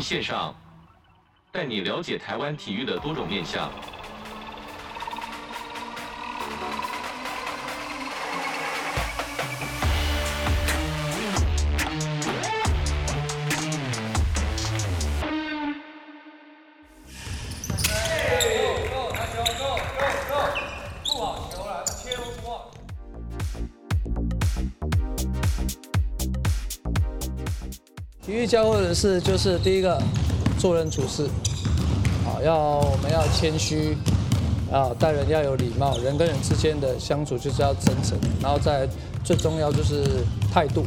线上，带你了解台湾体育的多种面向。教会的事就是第一个，做人处事，啊，要我们要谦虚，啊，待人要有礼貌，人跟人之间的相处就是要真诚，然后再最重要就是态度，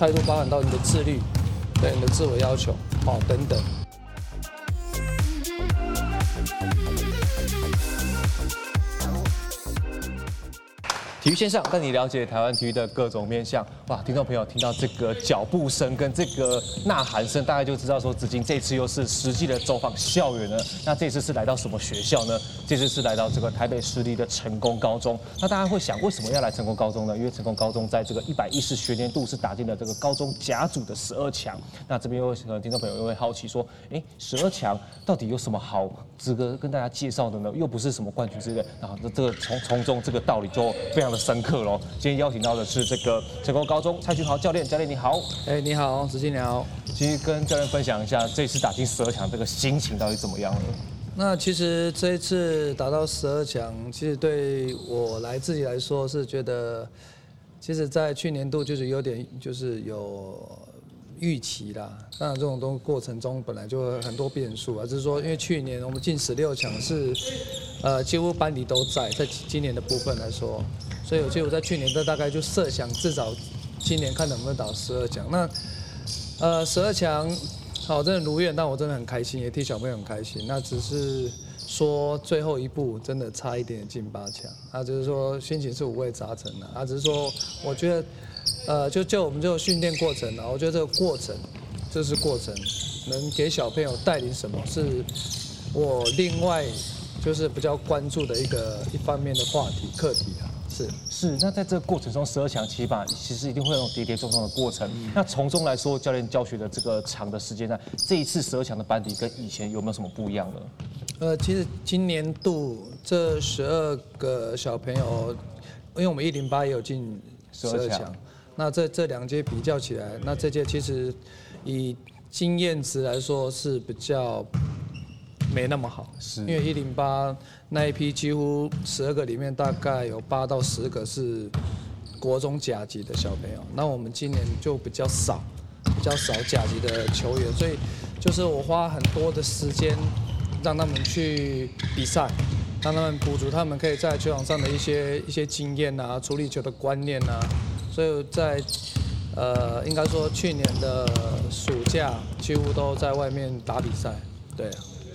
态度包含到你的自律，对你的自我要求，好等等。体育线上带你了解台湾体育的各种面向。哇，听众朋友听到这个脚步声跟这个呐喊声，大概就知道说子金这次又是实际的走访校园了。那这次是来到什么学校呢？这次是来到这个台北市立的成功高中。那大家会想，为什么要来成功高中呢？因为成功高中在这个一百一十学年度是打进了这个高中甲组的十二强。那这边又可能听众朋友又会好奇说，哎，十二强到底有什么好资格跟大家介绍的呢？又不是什么冠军之类。然后这这个从从中这个道理就非常的深刻喽。今天邀请到的是这个成功高中蔡俊豪教练，教练你好。哎，你好，子金你好。其实跟教练分享一下，这次打进十二强这个心情到底怎么样了？那其实这一次打到十二强，其实对我来自己来说是觉得，其实，在去年度就是有点就是有预期啦。当然这种东过程中本来就很多变数啊，就是说因为去年我们进十六强是，呃，几乎班底都在，在今年的部分来说。所以，我记得我在去年的大概就设想，至少今年看能不能打十二强。那，呃，十二强，好，真的如愿，但我真的很开心，也替小朋友很开心。那只是说最后一步真的差一点进八强，啊，就是说心情是五味杂陈的。啊，只是说我觉得，呃，就就我们就训练过程啊，我觉得这个过程，这是过程，能给小朋友带领什么，是我另外就是比较关注的一个一方面的话题课题。是是，那在这个过程中，十二强起码其实一定会有跌跌撞撞的过程。那从中来说，教练教学的这个长的时间呢，这一次十二强的班底跟以前有没有什么不一样呢？呃，其实今年度这十二个小朋友，因为我们一零八也有进十二强，那这这两届比较起来，那这届其实以经验值来说是比较。没那么好，是。因为一零八那一批几乎十二个里面大概有八到十个是国中甲级的小朋友，那我们今年就比较少，比较少甲级的球员，所以就是我花很多的时间让他们去比赛，让他们补足他们可以在球场上的一些一些经验啊，处理球的观念啊，所以在呃应该说去年的暑假几乎都在外面打比赛，对。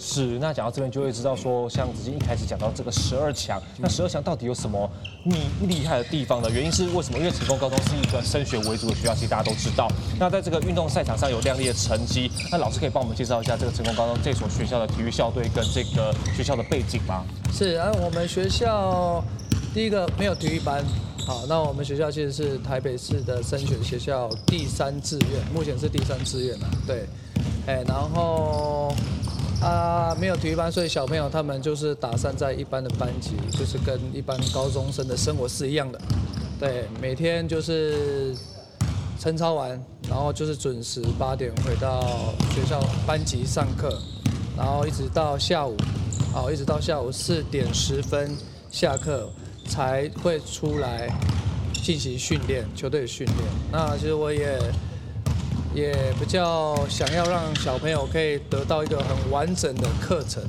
是，那讲到这边就会知道说，像子金一开始讲到这个十二强，那十二强到底有什么你厉害的地方呢？原因是为什么？因为成功高中是一个升学为主的学校，其实大家都知道。那在这个运动赛场上有亮丽的成绩，那老师可以帮我们介绍一下这个成功高中这所学校的体育校队跟这个学校的背景吗？是，而我们学校第一个没有体育班，好，那我们学校其实是台北市的升学学校第三志愿，目前是第三志愿了，对，哎，然后。啊，没有体育班，所以小朋友他们就是打散在一般的班级，就是跟一般高中生的生活是一样的。对，每天就是晨操完，然后就是准时八点回到学校班级上课，然后一直到下午，好，一直到下午四点十分下课才会出来进行训练，球队训练。那其实我也。也比较想要让小朋友可以得到一个很完整的课程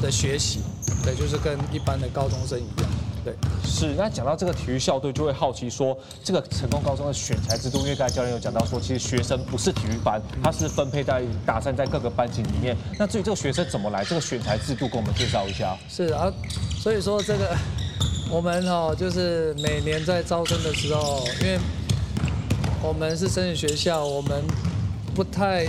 的学习，对，就是跟一般的高中生一样，对。是，那讲到这个体育校队，就会好奇说，这个成功高中的选材制度，因为刚才教练有讲到说，其实学生不是体育班，他是分配在打散在各个班级里面。那至于这个学生怎么来，这个选材制度，跟我们介绍一下。是啊，所以说这个我们哦，就是每年在招生的时候，因为。我们是升学学校，我们不太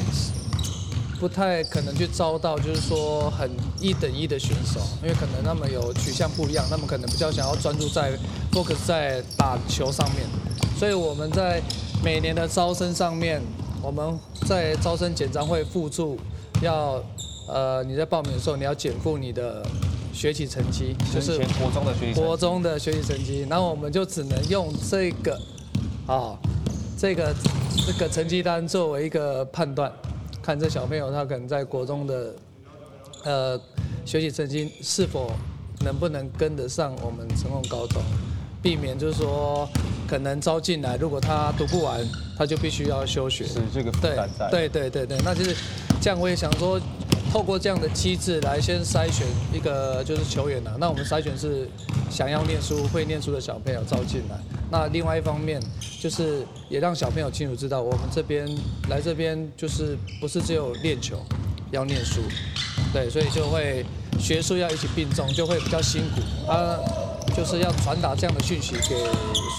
不太可能去招到，就是说很一等一的选手，因为可能他们有取向不一样，他们可能比较想要专注在 focus 在打球上面，所以我们在每年的招生上面，我们在招生简章会附注要，呃，你在报名的时候你要减负你的学习成绩，就是国中的学习国中的学习成绩，然后我们就只能用这个，啊、哦，这个这个成绩单作为一个判断，看这小朋友他可能在国中的，呃，学习成绩是否能不能跟得上我们成功高中。避免就是说，可能招进来，如果他读不完，他就必须要休学。是这个对。对对对对，那就是这样。我也想说，透过这样的机制来先筛选一个就是球员呐。那我们筛选是想要念书、会念书的小朋友招进来。那另外一方面就是也让小朋友清楚知道，我们这边来这边就是不是只有练球，要念书。对，所以就会学术要一起并重，就会比较辛苦啊。就是要传达这样的讯息给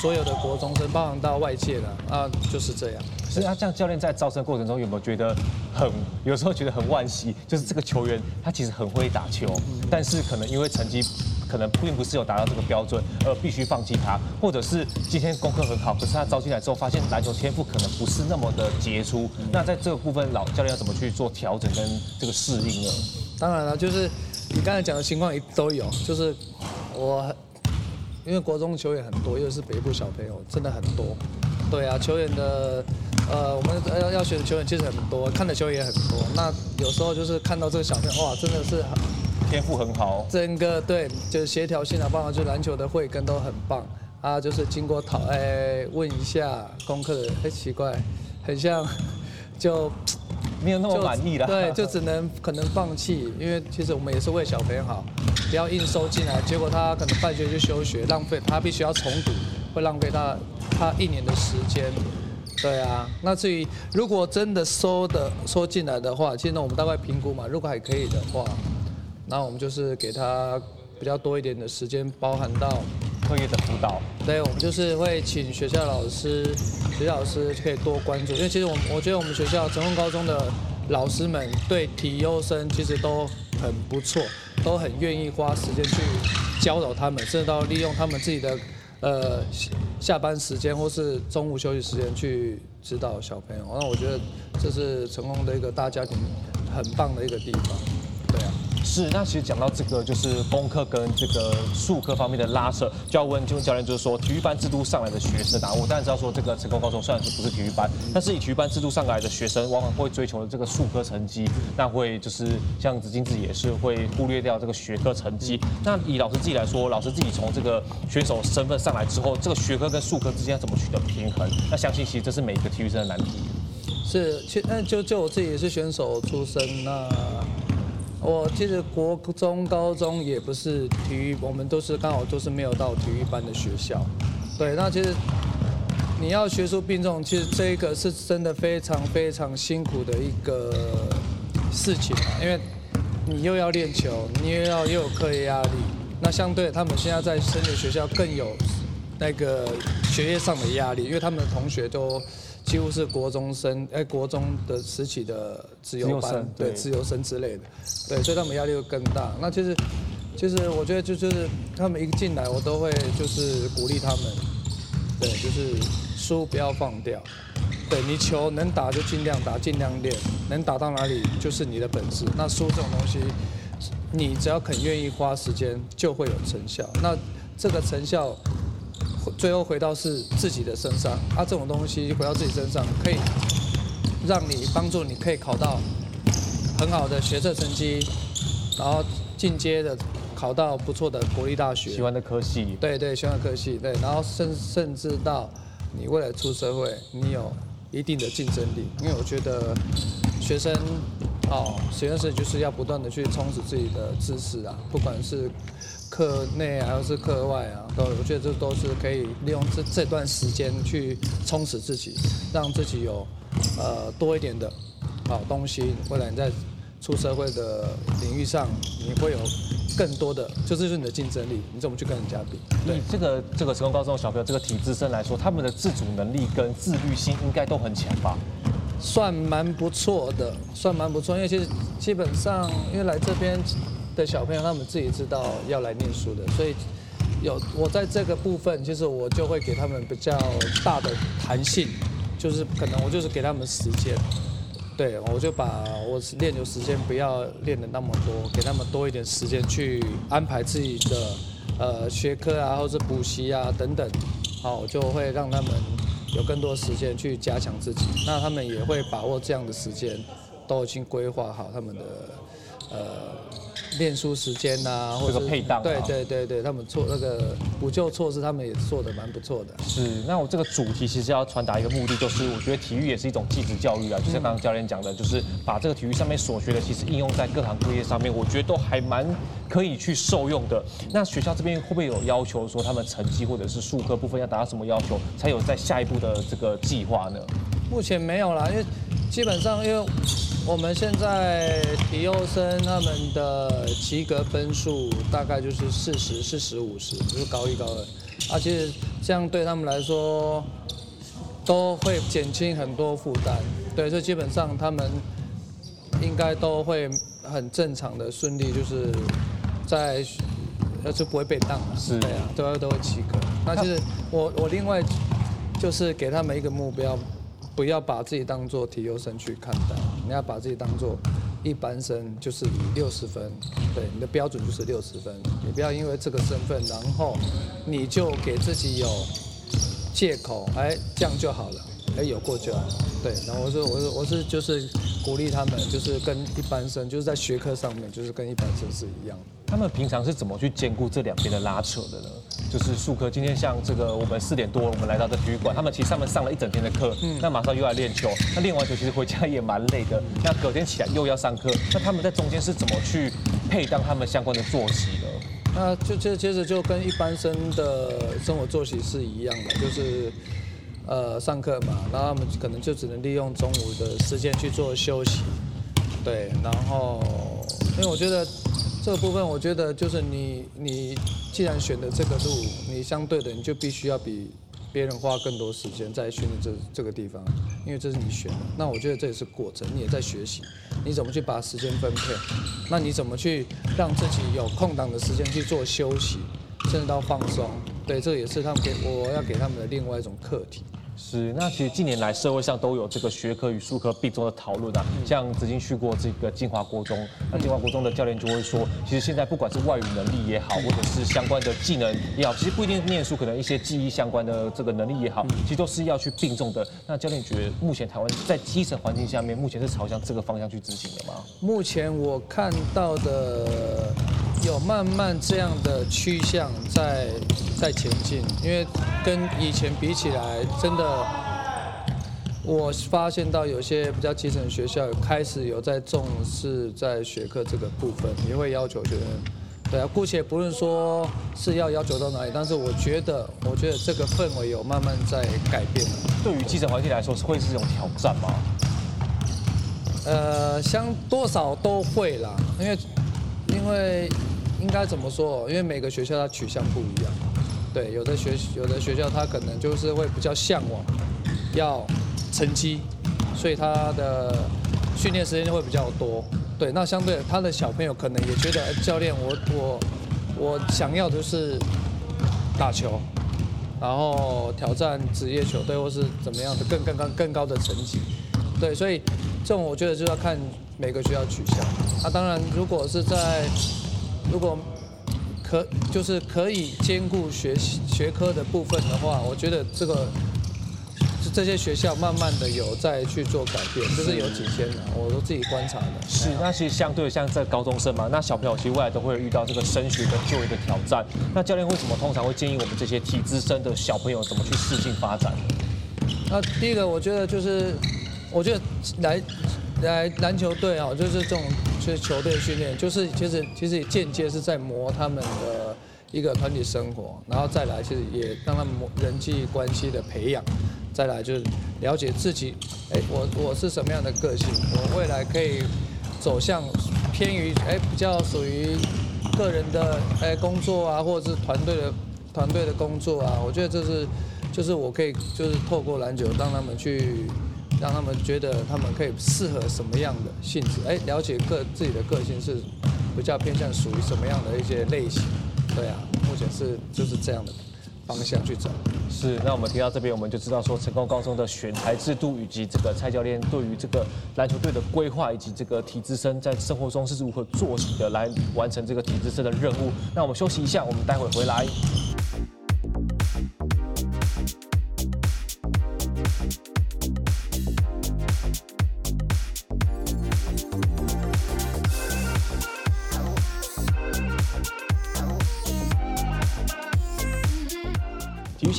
所有的国中生，包含到外界的啊，就是这样。所以他这样教练在招生过程中有没有觉得很，有时候觉得很惋惜？就是这个球员他其实很会打球，但是可能因为成绩可能并不是有达到这个标准，而必须放弃他，或者是今天功课很好，可是他招进来之后发现篮球天赋可能不是那么的杰出。那在这个部分，老教练要怎么去做调整跟这个适应呢？当然了，就是你刚才讲的情况也都有，就是我。因为国中球员很多，又是北部小朋友，真的很多。对啊，球员的，呃，我们要要选的球员其实很多，看的球员也很多。那有时候就是看到这个小朋友，哇，真的是天赋很好。整个对，就是协调性啊，包括就篮球的慧根都很棒啊。就是经过讨，哎，问一下功课，很奇怪，很像就。没有那么满意了，对，就只能可能放弃，因为其实我们也是为小朋友好，不要硬收进来，结果他可能半学就休学，浪费他必须要重读，会浪费他他一年的时间。对啊，那至于如果真的收的收进来的话，其实呢我们大概评估嘛，如果还可以的话，那我们就是给他比较多一点的时间，包含到。课业的辅导，对，我们就是会请学校老师，学校老师可以多关注，因为其实我我觉得我们学校成功高中的老师们对体优生其实都很不错，都很愿意花时间去教导他们，甚至到利用他们自己的呃下班时间或是中午休息时间去指导小朋友。那我觉得这是成功的一个大家庭很棒的一个地方。对啊是，那其实讲到这个，就是功课跟这个术科方面的拉扯，就要问就问教练，就是说体育班制度上来的学生啊，我当然知道说这个成功高中虽然是不是体育班，但是以体育班制度上来的学生，往往会追求的这个术科成绩，那会就是像子金自己也是会忽略掉这个学科成绩。那以老师自己来说，老师自己从这个选手身份上来之后，这个学科跟术科之间要怎么取得平衡？那相信其实这是每一个体育生的难题。是，其那就就我自己也是选手出身那。我其实国中、高中也不是体育，我们都是刚好都是没有到体育班的学校。对，那其实你要学术并重，其实这一个是真的非常非常辛苦的一个事情，因为你又要练球，你又要又有课业压力。那相对他们现在在升学学校更有那个学业上的压力，因为他们的同学都。几乎是国中生，哎，国中的时期的自由班，对，自由生之类的，对，所以他们压力会更大。那其实，其实我觉得就就是他们一进来，我都会就是鼓励他们，对，就是书不要放掉，对，你球能打就尽量打，尽量练，能打到哪里就是你的本事。那书这种东西，你只要肯愿意花时间，就会有成效。那这个成效。最后回到是自己的身上，啊，这种东西回到自己身上，可以让你帮助你可以考到很好的学测成绩，然后进阶的考到不错的国立大学，喜欢的科系，对对，喜欢的科系，对，然后甚甚至到你未来出社会，你有一定的竞争力，因为我觉得学生哦，学生时就是要不断的去充实自己的知识啊，不管是。课内还有是课外啊，都我觉得这都是可以利用这这段时间去充实自己，让自己有呃多一点的好东西。未来你在出社会的领域上，你会有更多的，就这就是你的竞争力。你怎么去跟人家比？对这个这个成功高中的小朋友，这个体制生来说，他们的自主能力跟自律性应该都很强吧？算蛮不错的，算蛮不错。因为其实基本上，因为来这边。的小朋友，他们自己知道要来念书的，所以有我在这个部分，其实我就会给他们比较大的弹性，就是可能我就是给他们时间，对，我就把我练球时间不要练的那么多，给他们多一点时间去安排自己的呃学科啊，或者补习啊等等，好，我就会让他们有更多时间去加强自己，那他们也会把握这样的时间，都已经规划好他们的呃。练书时间呐、啊，或者配当，对对对对，他们做那个补救措施，他们也做的蛮不错的。是，那我这个主题其实要传达一个目的，就是我觉得体育也是一种继职教育啊，就像刚刚教练讲的，就是把这个体育上面所学的，其实应用在各行各业上面，我觉得都还蛮可以去受用的。那学校这边会不会有要求说他们成绩或者是术科部分要达到什么要求，才有在下一步的这个计划呢？目前没有啦，因为基本上因为。我们现在体优生他们的及格分数大概就是四十、四十、五十，就是高一、高二。啊，其实这样对他们来说都会减轻很多负担。对，所以基本上他们应该都会很正常的顺利，就是在呃就不会被当了。是，对啊，都要都会及格。那其实我我另外就是给他们一个目标。不要把自己当做体优生去看待，你要把自己当做一般生，就是以六十分，对，你的标准就是六十分，你不要因为这个身份，然后你就给自己有借口，哎，这样就好了，哎，有过就好，对，然后我说，我说，我是就是鼓励他们，就是跟一般生，就是在学科上面，就是跟一般生是一样的。他们平常是怎么去兼顾这两边的拉扯的呢？就是术科，今天像这个，我们四点多我们来到这体育馆，他们其实他们上了一整天的课，嗯，那马上又要练球，那练完球其实回家也蛮累的，那隔天起来又要上课，那他们在中间是怎么去配当他们相关的作息的？那就接接着就跟一般生的生活作息是一样的，就是呃上课嘛，然后他们可能就只能利用中午的时间去做休息，对，然后因为我觉得。这个部分，我觉得就是你，你既然选的这个路，你相对的你就必须要比别人花更多时间在训练这这个地方，因为这是你选的。那我觉得这也是过程，你也在学习，你怎么去把时间分配？那你怎么去让自己有空档的时间去做休息，甚至到放松？对，这也是他们给我要给他们的另外一种课题。是，那其实近年来社会上都有这个学科与术科并重的讨论啊。像曾经去过这个金华国中，那金华国中的教练就会说，其实现在不管是外语能力也好，或者是相关的技能也好，其实不一定念书，可能一些记忆相关的这个能力也好，其实都是要去并重的。那教练觉得，目前台湾在基层环境下面，目前是朝向这个方向去执行的吗？目前我看到的有慢慢这样的趋向在在前进，因为跟以前比起来，真的。我发现到有些比较基层的学校开始有在重视在学科这个部分，也会要求学生。对啊，姑且不论说是要要求到哪里，但是我觉得，我觉得这个氛围有慢慢在改变。对于基层环境来说，是会是一种挑战吗？呃，相多少都会啦，因为因为应该怎么说？因为每个学校它取向不一样。对，有的学有的学校它可能就是会比较向往要。成绩，所以他的训练时间就会比较多。对，那相对他的小朋友可能也觉得，教练，我我我想要的是打球，然后挑战职业球队或是怎么样的更更高更高的成绩。对，所以这种我觉得就要看每个学校取向。那当然，如果是在如果可就是可以兼顾学习学科的部分的话，我觉得这个。这些学校慢慢的有在去做改变，就是有几天了，我都自己观察的。是，那其实相对像在高中生嘛，那小朋友其实未来都会遇到这个升学跟就业的挑战。那教练为什么通常会建议我们这些体资生的小朋友怎么去适性发展呢？那第一个，我觉得就是，我觉得来来篮球队啊，就是这种就是球队训练，就是其实其实也间接是在磨他们的一个团体生活，然后再来其实也让他们磨人际关系的培养。再来就是了解自己，哎，我我是什么样的个性？我未来可以走向偏于哎比较属于个人的哎工作啊，或者是团队的团队的工作啊。我觉得这是就是我可以就是透过篮球让他们去让他们觉得他们可以适合什么样的性质？哎，了解个自己的个性是比较偏向属于什么样的一些类型？对啊，目前是就是这样的。方向去走。是，那我们听到这边，我们就知道说成功高中的选材制度，以及这个蔡教练对于这个篮球队的规划，以及这个体资生在生活中是如何做起的，来完成这个体资生的任务。那我们休息一下，我们待会回来。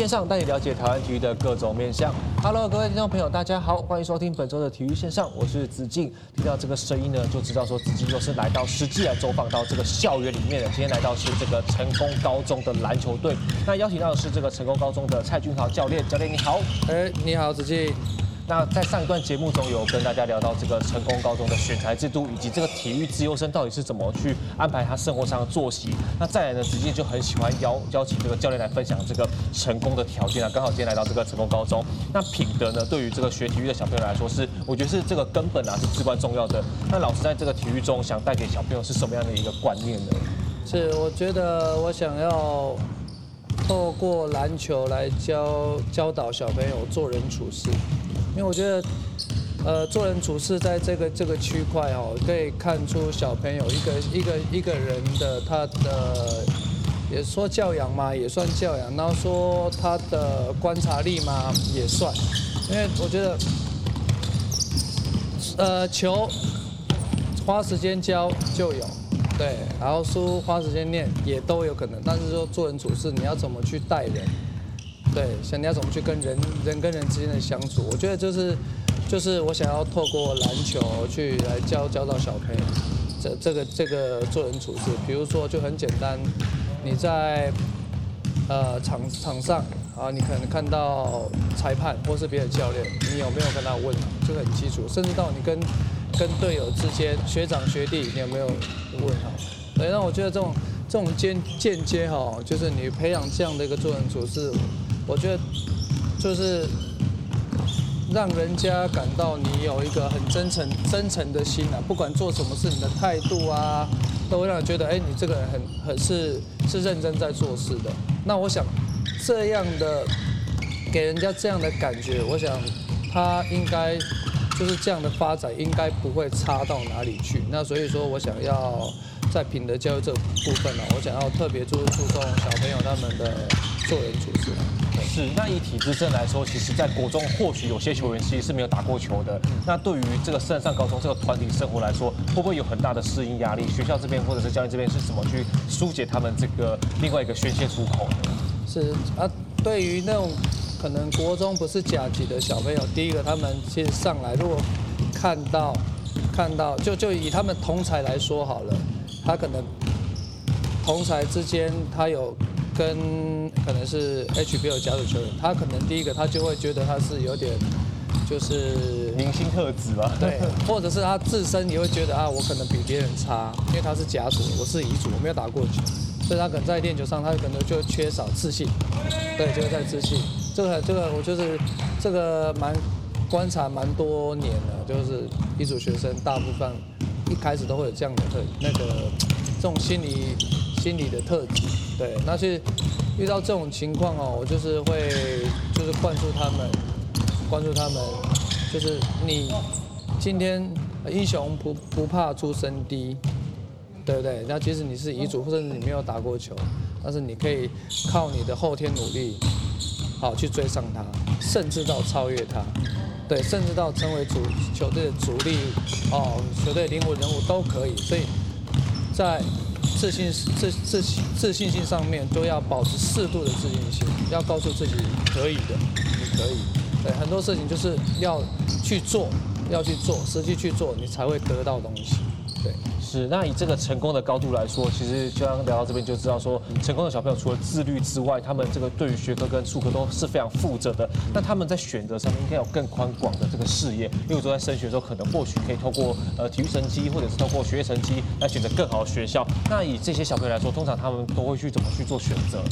上带你了解台湾体育的各种面向。Hello，各位听众朋友，大家好，欢迎收听本周的体育线上，我是子敬。听到这个声音呢，就知道说子敬又是来到实际来走访到这个校园里面的。今天来到是这个成功高中的篮球队，那邀请到的是这个成功高中的蔡俊豪教练，教练你好。哎，你好，子敬。那在上一段节目中有跟大家聊到这个成功高中的选材制度，以及这个体育资优生到底是怎么去安排他生活上的作息。那再来呢，子敬就很喜欢邀邀请这个教练来分享这个成功的条件啊。刚好今天来到这个成功高中，那品德呢，对于这个学体育的小朋友来说是，我觉得是这个根本啊，是至关重要的。那老师在这个体育中想带给小朋友是什么样的一个观念呢？是，我觉得我想要透过篮球来教教导小朋友做人处事。因为我觉得，呃，做人处事在这个这个区块哦，可以看出小朋友一个一个一个人的他的，也说教养嘛，也算教养。然后说他的观察力嘛，也算。因为我觉得，呃，球花时间教就有，对，然后书花时间念也都有可能。但是说做人处事，你要怎么去待人？对，想你要怎么去跟人人跟人之间的相处，我觉得就是，就是我想要透过篮球去来教教到小朋友，这这个这个做人处事，比如说就很简单，你在呃场场上啊，你可能看到裁判或是别的教练，你有没有跟他问，就很基础，甚至到你跟跟队友之间，学长学弟，你有没有问好？对，那我觉得这种这种间间接哈，就是你培养这样的一个做人处事。我觉得就是让人家感到你有一个很真诚、真诚的心啊，不管做什么事，你的态度啊，都会让人觉得，哎，你这个人很、很是是认真在做事的。那我想这样的给人家这样的感觉，我想他应该就是这样的发展，应该不会差到哪里去。那所以说我想要在品德教育这部分呢，我想要特别注注重小朋友他们的做人处事。是，那以体制生来说，其实，在国中或许有些球员其实是没有打过球的。那对于这个圣上高中这个团体生活来说，会不会有很大的适应压力？学校这边或者是教练这边是怎么去疏解他们这个另外一个宣泄出口呢？是啊，对于那种可能国中不是甲级的小朋友，第一个他们其实上来如果看到看到，就就以他们同才来说好了，他可能同才之间他有。跟可能是 HBL 甲组球员，他可能第一个他就会觉得他是有点就是明星特质吧，对，或者是他自身也会觉得啊，我可能比别人差，因为他是甲组，我是乙组，我没有打过球，所以他可能在练球上他可能就缺少自信，对，就是在自信。这个这个我就是这个蛮观察蛮多年的，就是乙组学生大部分一开始都会有这样的特那个这种心理心理的特质。对，那是遇到这种情况哦，我就是会就是灌输他们，灌注他们，就是你今天英雄不不怕出身低，对不对？那即使你是遗嘱，或者你没有打过球，但是你可以靠你的后天努力，好去追上他，甚至到超越他，对，甚至到成为主球队的主力哦，球队灵魂人物都可以。所以在自信、自自信自信心上面都要保持适度的自信心，要告诉自己可以的，你可以。对，很多事情就是要去做，要去做，实际去做，你才会得到东西。对。那以这个成功的高度来说，其实就刚聊到这边就知道说，成功的小朋友除了自律之外，他们这个对于学科跟术科都是非常负责的。那他们在选择上面应该有更宽广的这个视野，因为说在升学的时候，可能或许可以透过呃体育成绩或者是透过学业成绩来选择更好的学校。那以这些小朋友来说，通常他们都会去怎么去做选择呢？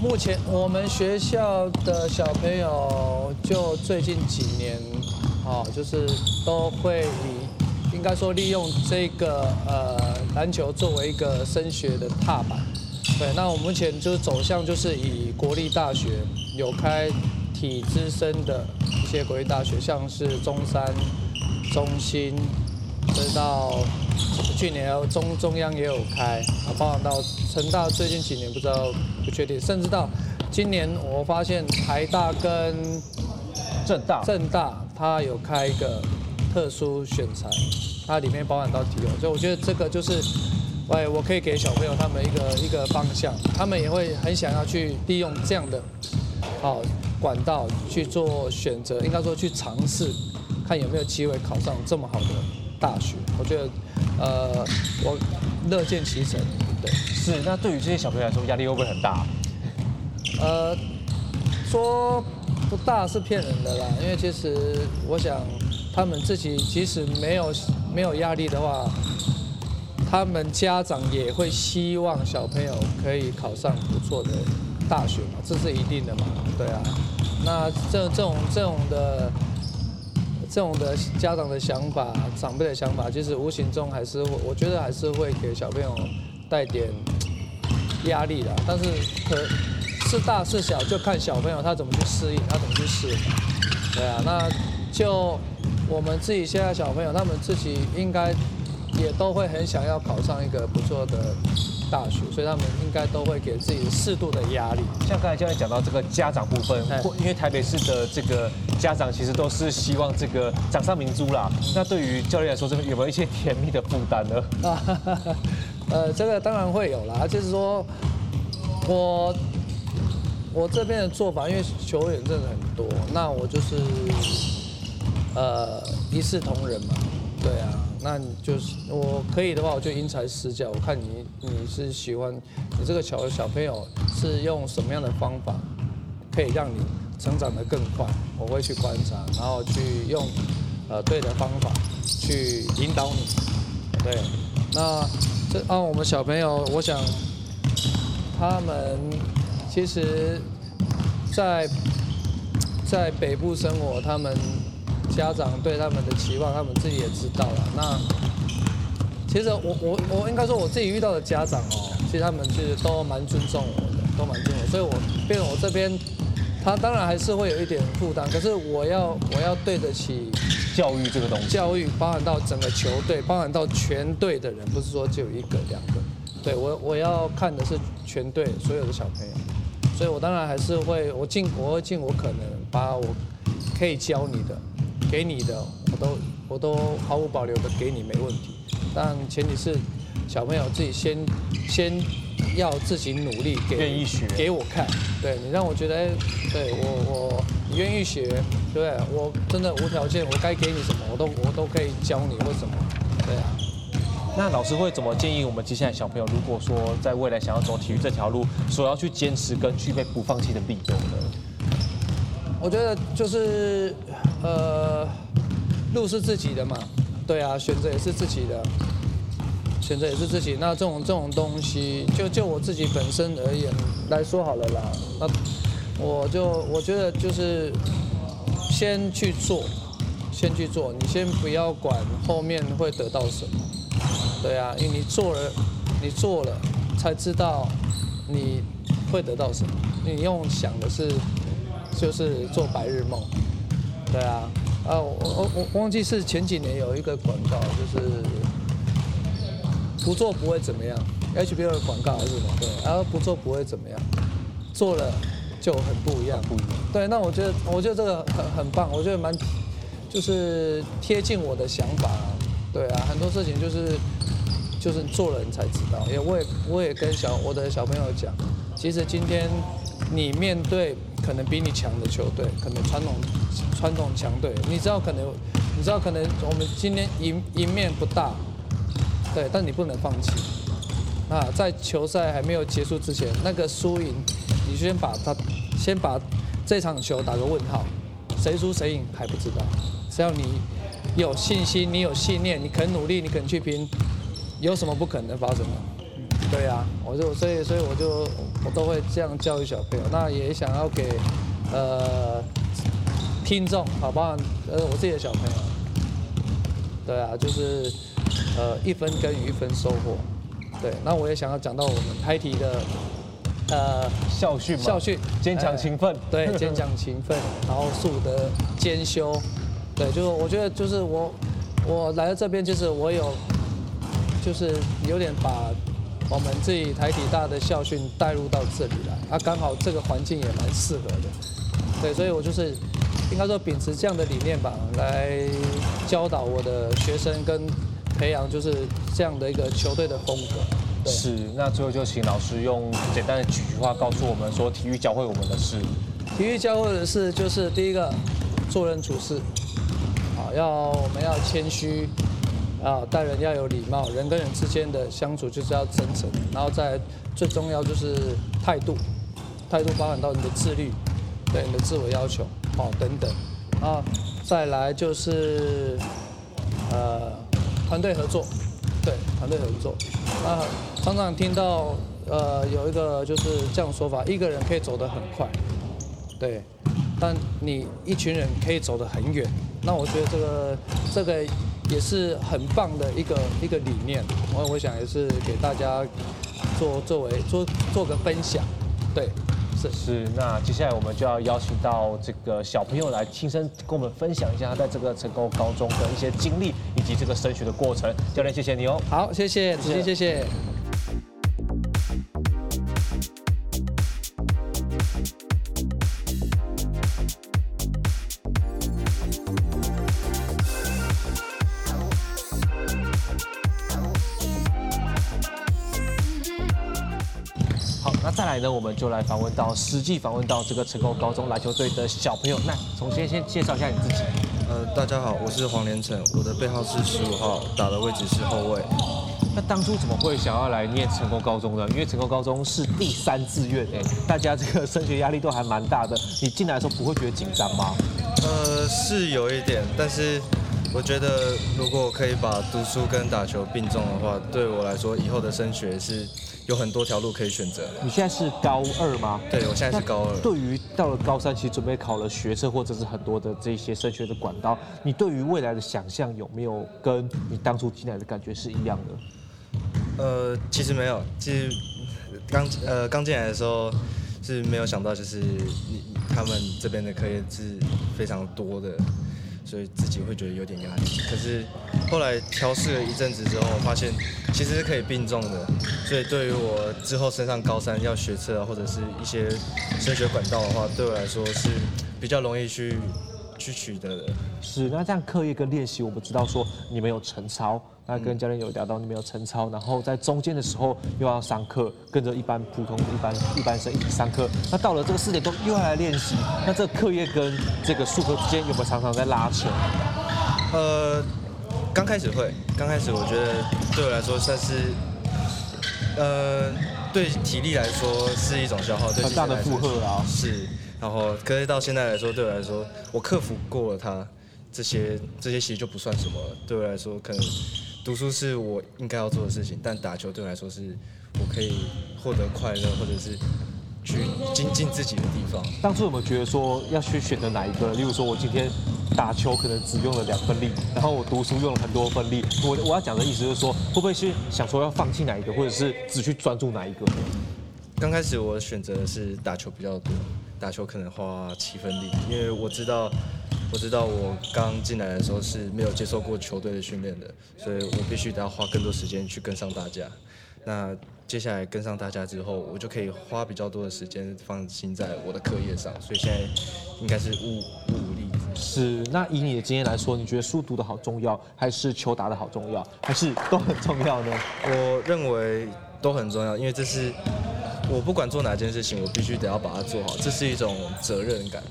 目前我们学校的小朋友就最近几年，哦，就是都会以。应该说，利用这个呃篮球作为一个升学的踏板，对，那我目前就是走向就是以国立大学有开体资生的一些国立大学，像是中山、中兴，直到去年中中央也有开，啊，包含到成大最近几年不知道不确定，甚至到今年我发现台大跟政大。政大它有开一个特殊选才，它里面包含到体育，所以我觉得这个就是。喂，我可以给小朋友他们一个一个方向，他们也会很想要去利用这样的好管道去做选择，应该说去尝试，看有没有机会考上这么好的大学。我觉得，呃，我乐见其成。对，是。那对于这些小朋友来说，压力会不会很大？呃，说不大是骗人的啦，因为其实我想，他们自己即使没有没有压力的话。他们家长也会希望小朋友可以考上不错的大学嘛，这是一定的嘛，对啊。那这这种这种的这种的家长的想法、长辈的想法，其实无形中还是，我觉得还是会给小朋友带点压力的。但是可是大是小，就看小朋友他怎么去适应，他怎么去适应。对啊，那就我们自己现在小朋友，他们自己应该。也都会很想要考上一个不错的大学，所以他们应该都会给自己适度的压力。像刚才教练讲到这个家长部分，因为台北市的这个家长其实都是希望这个掌上明珠啦。那对于教练来说，这边有没有一些甜蜜的负担呢？啊，呃，这个当然会有啦。就是说，我我这边的做法，因为球员真的很多，那我就是呃一视同仁嘛，对啊。那你就是我可以的话，我就因材施教。我看你你是喜欢你这个小小朋友是用什么样的方法，可以让你成长得更快。我会去观察，然后去用呃对的方法去引导你。对，那这按、啊、我们小朋友，我想他们其实在在北部生活，他们。家长对他们的期望，他们自己也知道了。那其实我我我应该说我自己遇到的家长哦，其实他们其实都蛮尊重我的，都蛮尊重我。所以我变成我这边，他当然还是会有一点负担，可是我要我要对得起教育这个东西，教育包含到整个球队，包含到全队的人，不是说只有一个两个。对我我要看的是全队所有的小朋友，所以我当然还是会我尽我会尽我可能把我可以教你的。给你的，我都我都毫无保留的给你，没问题。但前提是小朋友自己先先要自己努力，给愿意学，给我看。对你让我觉得，哎，对我我你愿意学，对？我真的无条件，我该给你什么，我都我都可以教你，或什么？对啊。那老师会怎么建议我们接下来小朋友，如果说在未来想要走体育这条路，所要去坚持跟具备不放弃的理由呢？我觉得就是，呃，路是自己的嘛，对啊，选择也是自己的，选择也是自己。那这种这种东西，就就我自己本身而言来说好了啦。那我就我觉得就是先去做，先去做，你先不要管后面会得到什么，对啊，因为你做了，你做了才知道你会得到什么。你用想的是。就是做白日梦，对啊，啊，我我我忘记是前几年有一个广告，就是不做不会怎么样，HBO 的广告还是什么？对，然后不做不会怎么样，做了就很不一样，不一样。对，那我觉得我觉得这个很很棒，我觉得蛮就是贴近我的想法，对啊，很多事情就是就是做了你才知道，因为我也我也跟小我的小朋友讲，其实今天。你面对可能比你强的球队，可能传统传统强队，你知道可能，你知道可能我们今天赢赢面不大，对，但你不能放弃。啊，在球赛还没有结束之前，那个输赢，你先把它，先把这场球打个问号，谁输谁赢还不知道。只要你有信心，你有信念，你肯努力，你肯去拼，有什么不可能发生的？对呀、啊，我就所以所以我就我都会这样教育小朋友，那也想要给呃听众，好不好？呃，我自己的小朋友，对啊，就是呃一分耕耘一分收获，对，那我也想要讲到我们台体的呃校训嘛，校训坚强勤奋，对，坚强勤奋，然后素德兼修，对，就是我觉得就是我我来到这边就是我有就是有点把我们自己台体大的校训带入到这里来，啊，刚好这个环境也蛮适合的，对，所以我就是应该说秉持这样的理念吧，来教导我的学生跟培养就是这样的一个球队的风格。是，那最后就请老师用简单的几句话告诉我们说，体育教会我们的事。体育教会的事就是第一个，做人处事，啊，要我们要谦虚，啊，待人要有礼貌，人跟人之间的相处就是要真诚，然后再最重要就是态度，态度包含到你的自律，对你的自我要求，哦等等，啊，再来就是呃团队合作，对团队合作，啊。常常听到，呃，有一个就是这样说法，一个人可以走得很快，对，但你一群人可以走得很远。那我觉得这个这个也是很棒的一个一个理念，我我想也是给大家做作为做做个分享，对。是是，那接下来我们就要邀请到这个小朋友来亲身跟我们分享一下他在这个成功高中的一些经历，以及这个升学的过程。教练，谢谢你哦。好，谢谢，子敬，谢谢。呢，我们就来访问到实际访问到这个成功高中篮球队的小朋友。那首先先介绍一下你自己。呃，大家好，我是黄连成，我的背号是十五号，打的位置是后卫。那当初怎么会想要来念成功高中呢？因为成功高中是第三志愿，哎，大家这个升学压力都还蛮大的。你进来的时候不会觉得紧张吗？呃，是有一点，但是我觉得如果可以把读书跟打球并重的话，对我来说以后的升学是。有很多条路可以选择。你现在是高二吗？对，我现在是高二。对于到了高三，其实准备考了学测，或者是很多的这些升学的管道，你对于未来的想象有没有跟你当初进来的感觉是一样的？呃，其实没有，其实刚呃刚进来的时候是没有想到，就是他们这边的课业是非常多的。所以自己会觉得有点压力，可是后来调试了一阵子之后，发现其实是可以并重的。所以对于我之后升上高三要学车啊，或者是一些升学管道的话，对我来说是比较容易去去取得的。是，那这样课业跟练习，我不知道说你们有晨操。那跟教练有聊到，你们有晨操，然后在中间的时候又要上课，跟着一般普通一般一般生一起上课。那到了这个四点钟又要来练习，那这个课业跟这个术科之间有没有常常在拉扯？呃，刚开始会，刚开始我觉得对我来说算是，呃，对体力来说是一种消耗，对，很大的负荷啊。是，然后可是到现在来说，对我来说，我克服过了它，这些这些其实就不算什么了。对我来说，可能。读书是我应该要做的事情，但打球对我来说是我可以获得快乐，或者是去精进自己的地方。当初有没有觉得说要去选择哪一个？例如说，我今天打球可能只用了两分力，然后我读书用了很多分力。我我要讲的意思就是说，会不会是想说要放弃哪一个，或者是只去专注哪一个？刚开始我选择的是打球比较多，打球可能花七分力，因为我知道。我知道我刚进来的时候是没有接受过球队的训练的，所以我必须得要花更多时间去跟上大家。那接下来跟上大家之后，我就可以花比较多的时间放心在我的课业上。所以现在应该是五五五力。是，那以你的经验来说，你觉得书读的好重要，还是球打的好重要，还是都很重要呢？我认为都很重要，因为这是我不管做哪件事情，我必须得要把它做好，这是一种责任感。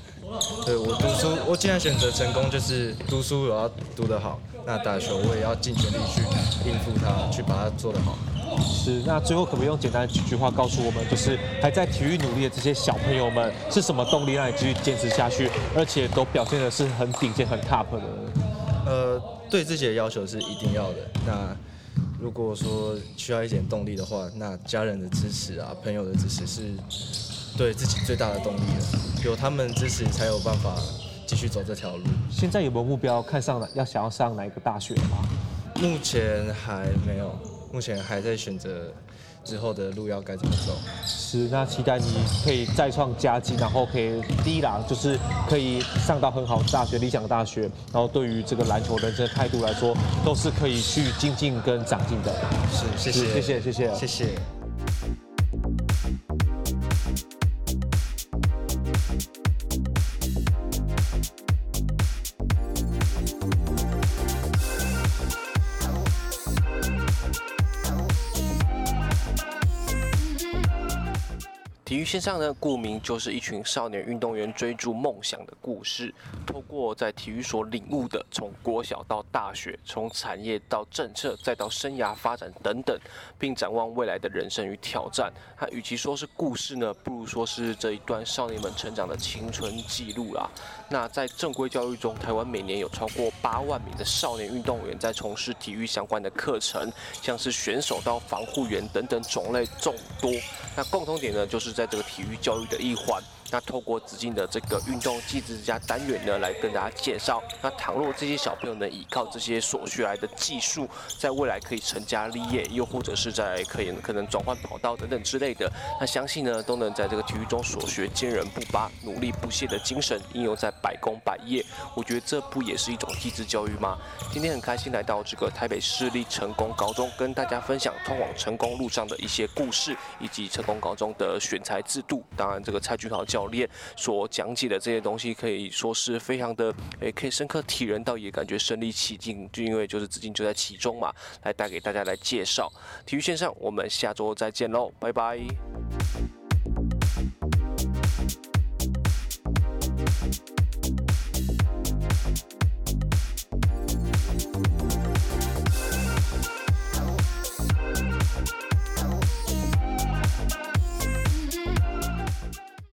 对，我读书，我既然选择成功，就是读书我要读得好，那打球我也要尽全力去应付它，去把它做得好。是，那最后可不可以用简单的几句话告诉我们，就是还在体育努力的这些小朋友们，是什么动力让你继续坚持下去，而且都表现的是很顶尖、很 top 的？呃，对自己的要求是一定要的。那如果说需要一点动力的话，那家人的支持啊，朋友的支持是。对自己最大的动力了，有他们支持才有办法继续走这条路。现在有没有目标？看上了要想要上哪一个大学吗？目前还没有，目前还在选择之后的路要该怎么走。是，那期待你可以再创佳绩，然后可以第一啦，就是可以上到很好的大学，理想的大学，然后对于这个篮球人生态度来说，都是可以去精进跟长进的。是，谢谢，谢谢，谢谢，谢谢。线上呢，顾名就是一群少年运动员追逐梦想的故事。透过在体育所领悟的，从国小到大学，从产业到政策，再到生涯发展等等，并展望未来的人生与挑战。它与其说是故事呢，不如说是这一段少年们成长的青春记录啦。那在正规教育中，台湾每年有超过八万名的少年运动员在从事体育相关的课程，像是选手到防护员等等种类众多。那共同点呢，就是在这个体育教育的一环。那透过子敬的这个运动技职加单元呢，来跟大家介绍。那倘若这些小朋友能依靠这些所学来的技术，在未来可以成家立业，又或者是在可以可能转换跑道等等之类的，那相信呢，都能在这个体育中所学坚韧不拔、努力不懈的精神应用在百工百业。我觉得这不也是一种技职教育吗？今天很开心来到这个台北市立成功高中，跟大家分享通往成功路上的一些故事，以及成功高中的选材制度。当然，这个蔡俊豪教。练所讲解的这些东西可以说是非常的，诶，可以深刻体认到，也感觉身临其境，就因为就是资金就在其中嘛，来带给大家来介绍体育线上，我们下周再见喽，拜拜。